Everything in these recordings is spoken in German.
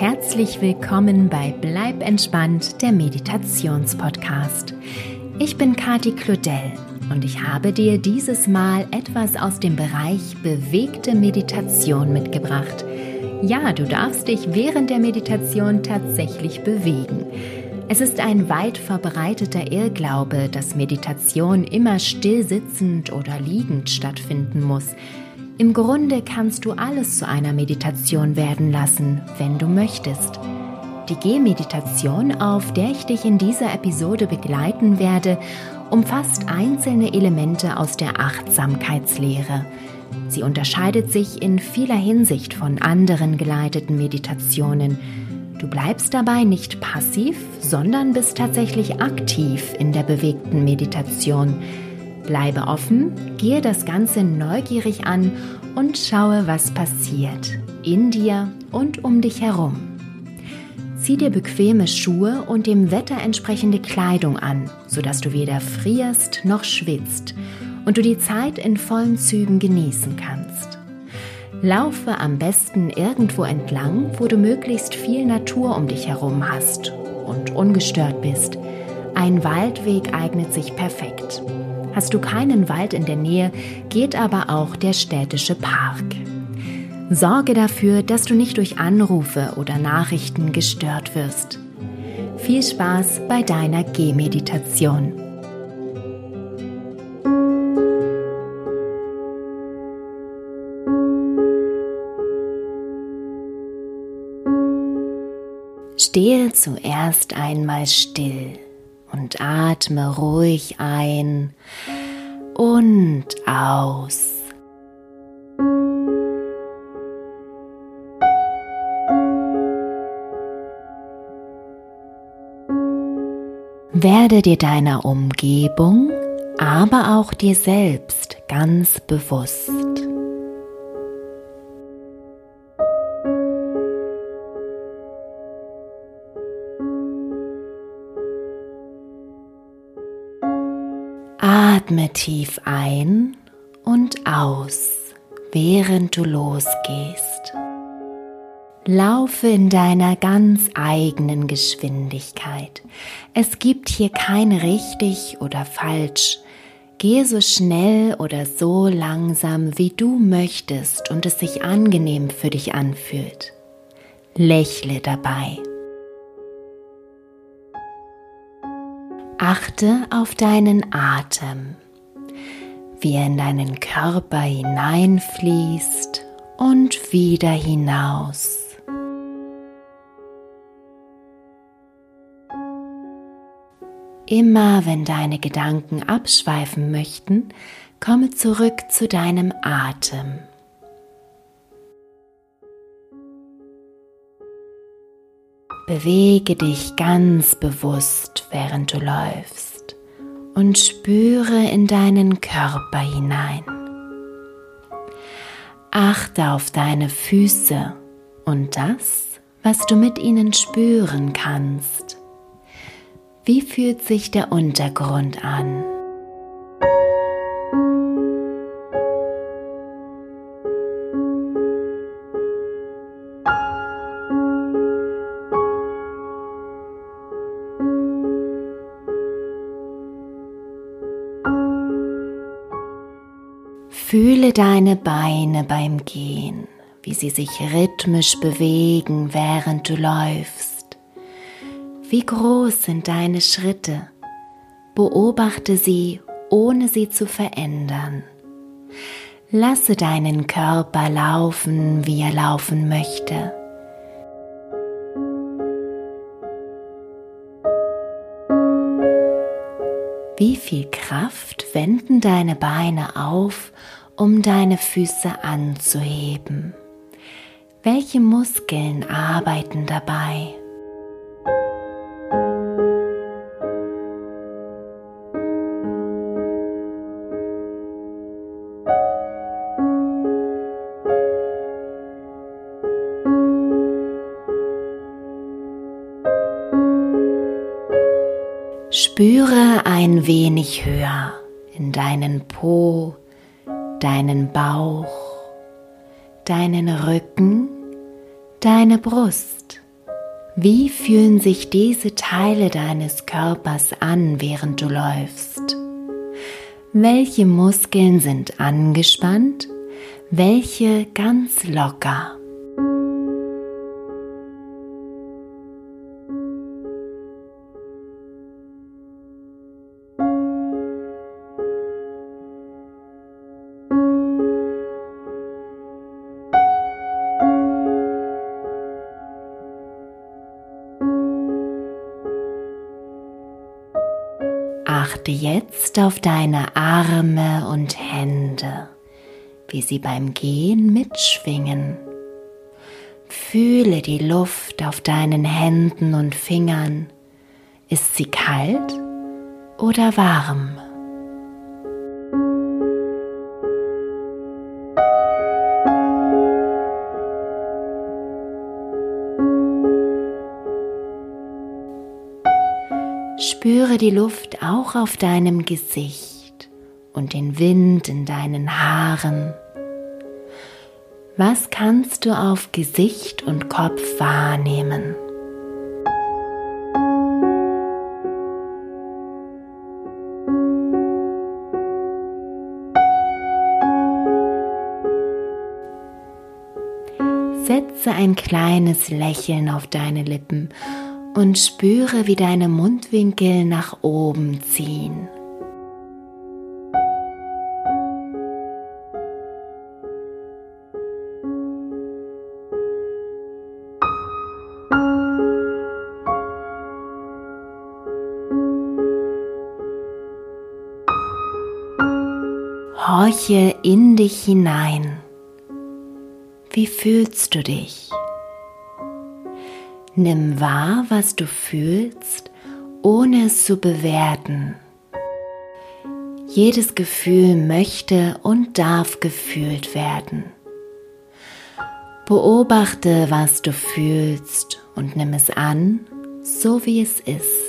herzlich willkommen bei Bleib entspannt, der Meditationspodcast. Ich bin Kati Claudel und ich habe dir dieses Mal etwas aus dem Bereich bewegte Meditation mitgebracht. Ja, du darfst dich während der Meditation tatsächlich bewegen. Es ist ein weit verbreiteter Irrglaube, dass Meditation immer still sitzend oder liegend stattfinden muss. Im Grunde kannst du alles zu einer Meditation werden lassen, wenn du möchtest. Die Gehmeditation, auf der ich dich in dieser Episode begleiten werde, umfasst einzelne Elemente aus der Achtsamkeitslehre. Sie unterscheidet sich in vieler Hinsicht von anderen geleiteten Meditationen. Du bleibst dabei nicht passiv, sondern bist tatsächlich aktiv in der bewegten Meditation. Bleibe offen, gehe das Ganze neugierig an und schaue, was passiert, in dir und um dich herum. Zieh dir bequeme Schuhe und dem Wetter entsprechende Kleidung an, sodass du weder frierst noch schwitzt und du die Zeit in vollen Zügen genießen kannst. Laufe am besten irgendwo entlang, wo du möglichst viel Natur um dich herum hast und ungestört bist. Ein Waldweg eignet sich perfekt. Hast du keinen Wald in der Nähe, geht aber auch der städtische Park. Sorge dafür, dass du nicht durch Anrufe oder Nachrichten gestört wirst. Viel Spaß bei deiner Gehmeditation. Stehe zuerst einmal still und atme ruhig ein und aus. Werde dir deiner Umgebung, aber auch dir selbst ganz bewusst. Atme tief ein und aus, während du losgehst. Laufe in deiner ganz eigenen Geschwindigkeit. Es gibt hier kein richtig oder falsch. Gehe so schnell oder so langsam, wie du möchtest und es sich angenehm für dich anfühlt. Lächle dabei. Achte auf deinen Atem, wie er in deinen Körper hineinfließt und wieder hinaus. Immer wenn deine Gedanken abschweifen möchten, komme zurück zu deinem Atem. Bewege dich ganz bewusst, während du läufst und spüre in deinen Körper hinein. Achte auf deine Füße und das, was du mit ihnen spüren kannst. Wie fühlt sich der Untergrund an? Fühle deine Beine beim Gehen, wie sie sich rhythmisch bewegen, während du läufst. Wie groß sind deine Schritte? Beobachte sie, ohne sie zu verändern. Lasse deinen Körper laufen, wie er laufen möchte. Wie viel Kraft wenden deine Beine auf, um deine Füße anzuheben? Welche Muskeln arbeiten dabei? Spüre ein wenig höher in deinen Po, deinen Bauch, deinen Rücken, deine Brust. Wie fühlen sich diese Teile deines Körpers an, während du läufst? Welche Muskeln sind angespannt, welche ganz locker? Achte jetzt auf deine Arme und Hände, wie sie beim Gehen mitschwingen. Fühle die Luft auf deinen Händen und Fingern. Ist sie kalt oder warm? Spüre die Luft auch auf deinem Gesicht und den Wind in deinen Haaren. Was kannst du auf Gesicht und Kopf wahrnehmen? Setze ein kleines Lächeln auf deine Lippen und spüre, wie deine Mundwinkel nach oben ziehen. Horche in dich hinein. Wie fühlst du dich? Nimm wahr, was du fühlst, ohne es zu bewerten. Jedes Gefühl möchte und darf gefühlt werden. Beobachte, was du fühlst und nimm es an, so wie es ist.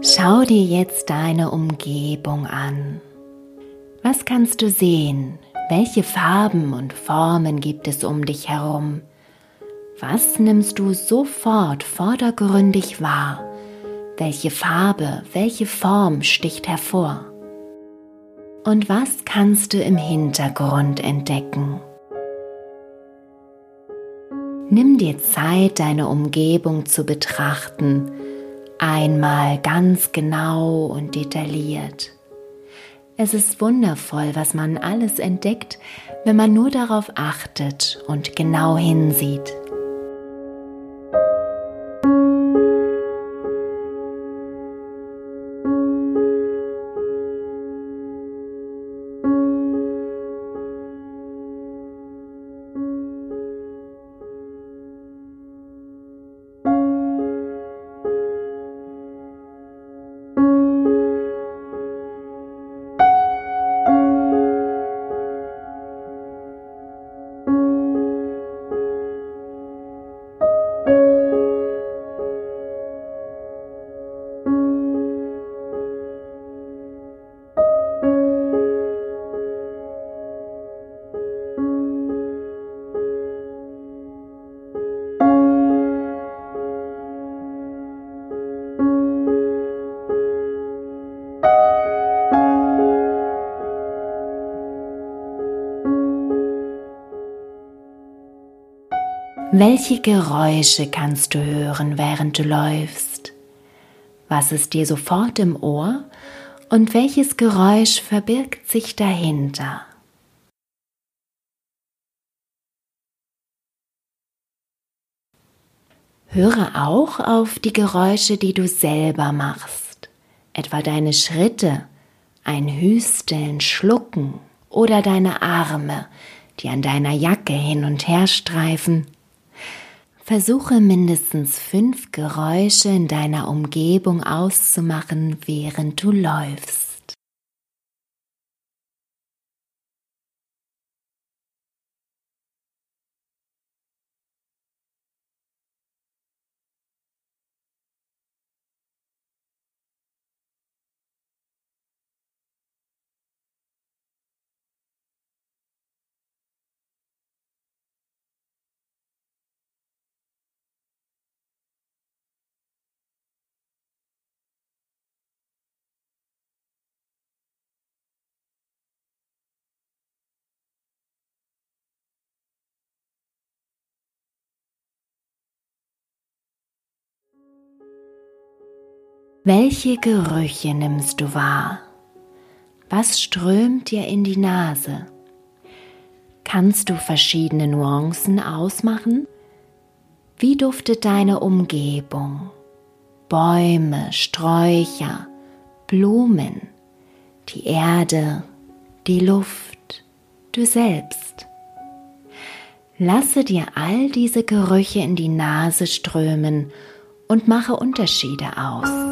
Schau dir jetzt deine Umgebung an. Was kannst du sehen? Welche Farben und Formen gibt es um dich herum? Was nimmst du sofort vordergründig wahr? Welche Farbe, welche Form sticht hervor? Und was kannst du im Hintergrund entdecken? Nimm dir Zeit, deine Umgebung zu betrachten Einmal ganz genau und detailliert. Es ist wundervoll, was man alles entdeckt, wenn man nur darauf achtet und genau hinsieht. Welche Geräusche kannst du hören, während du läufst? Was ist dir sofort im Ohr und welches Geräusch verbirgt sich dahinter? Höre auch auf die Geräusche, die du selber machst, etwa deine Schritte, ein Hüsteln, Schlucken oder deine Arme, die an deiner Jacke hin und her streifen Versuche mindestens fünf Geräusche in deiner Umgebung auszumachen, während du läufst. Welche Gerüche nimmst du wahr? Was strömt dir in die Nase? Kannst du verschiedene Nuancen ausmachen? Wie duftet deine Umgebung? Bäume, Sträucher, Blumen, die Erde, die Luft, du selbst. Lasse dir all diese Gerüche in die Nase strömen und mache Unterschiede aus.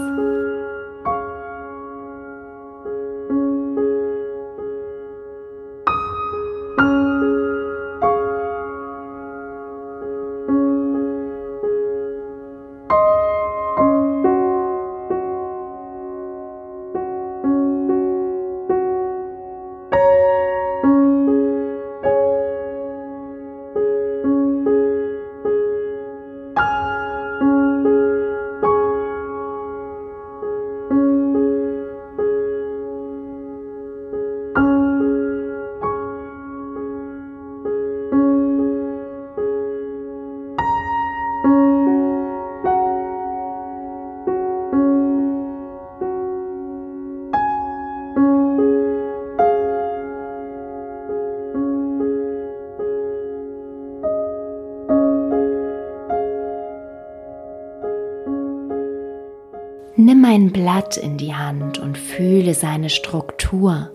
Blatt in die Hand und fühle seine Struktur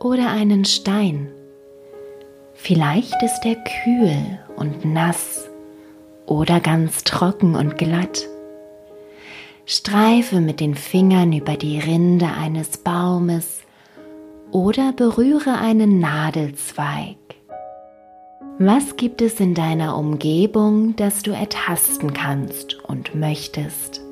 oder einen Stein. Vielleicht ist er kühl und nass oder ganz trocken und glatt. Streife mit den Fingern über die Rinde eines Baumes oder berühre einen Nadelzweig. Was gibt es in deiner Umgebung, das du ertasten kannst und möchtest?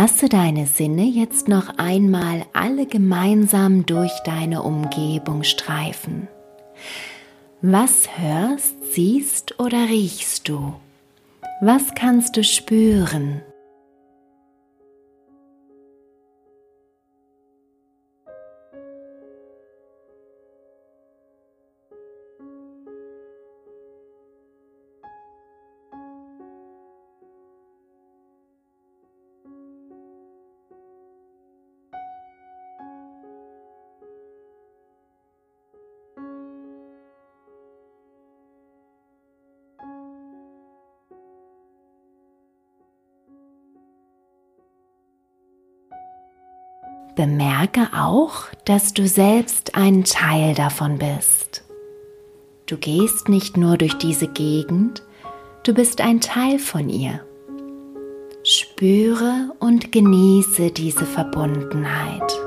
Lasse deine Sinne jetzt noch einmal alle gemeinsam durch deine Umgebung streifen. Was hörst, siehst oder riechst du? Was kannst du spüren? Bemerke auch, dass du selbst ein Teil davon bist. Du gehst nicht nur durch diese Gegend, du bist ein Teil von ihr. Spüre und genieße diese Verbundenheit.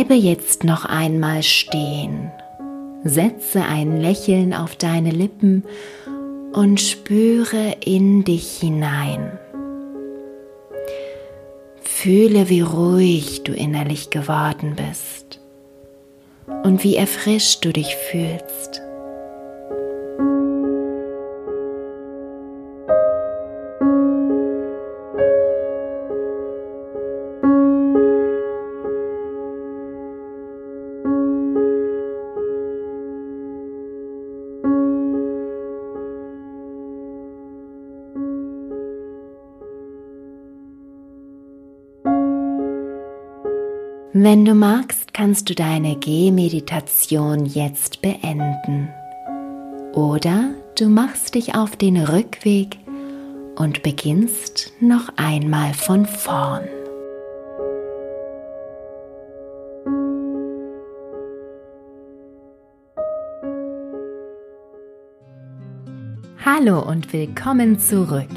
Bleibe jetzt noch einmal stehen. Setze ein Lächeln auf deine Lippen und spüre in dich hinein. Fühle, wie ruhig du innerlich geworden bist und wie erfrischt du dich fühlst. Wenn du magst, kannst du deine Gehmeditation jetzt beenden. Oder du machst dich auf den Rückweg und beginnst noch einmal von vorn. Hallo und willkommen zurück.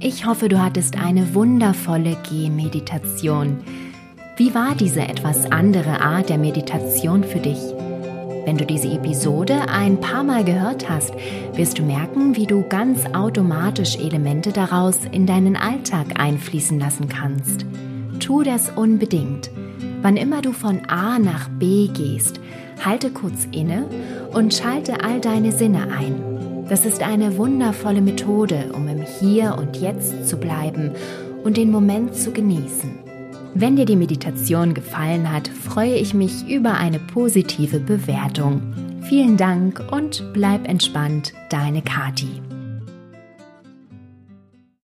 Ich hoffe, du hattest eine wundervolle Gehmeditation. Wie war diese etwas andere Art der Meditation für dich? Wenn du diese Episode ein paar Mal gehört hast, wirst du merken, wie du ganz automatisch Elemente daraus in deinen Alltag einfließen lassen kannst. Tu das unbedingt. Wann immer du von A nach B gehst, halte kurz inne und schalte all deine Sinne ein. Das ist eine wundervolle Methode, um im Hier und Jetzt zu bleiben und den Moment zu genießen. Wenn dir die Meditation gefallen hat, freue ich mich über eine positive Bewertung. Vielen Dank und bleib entspannt, deine Kati.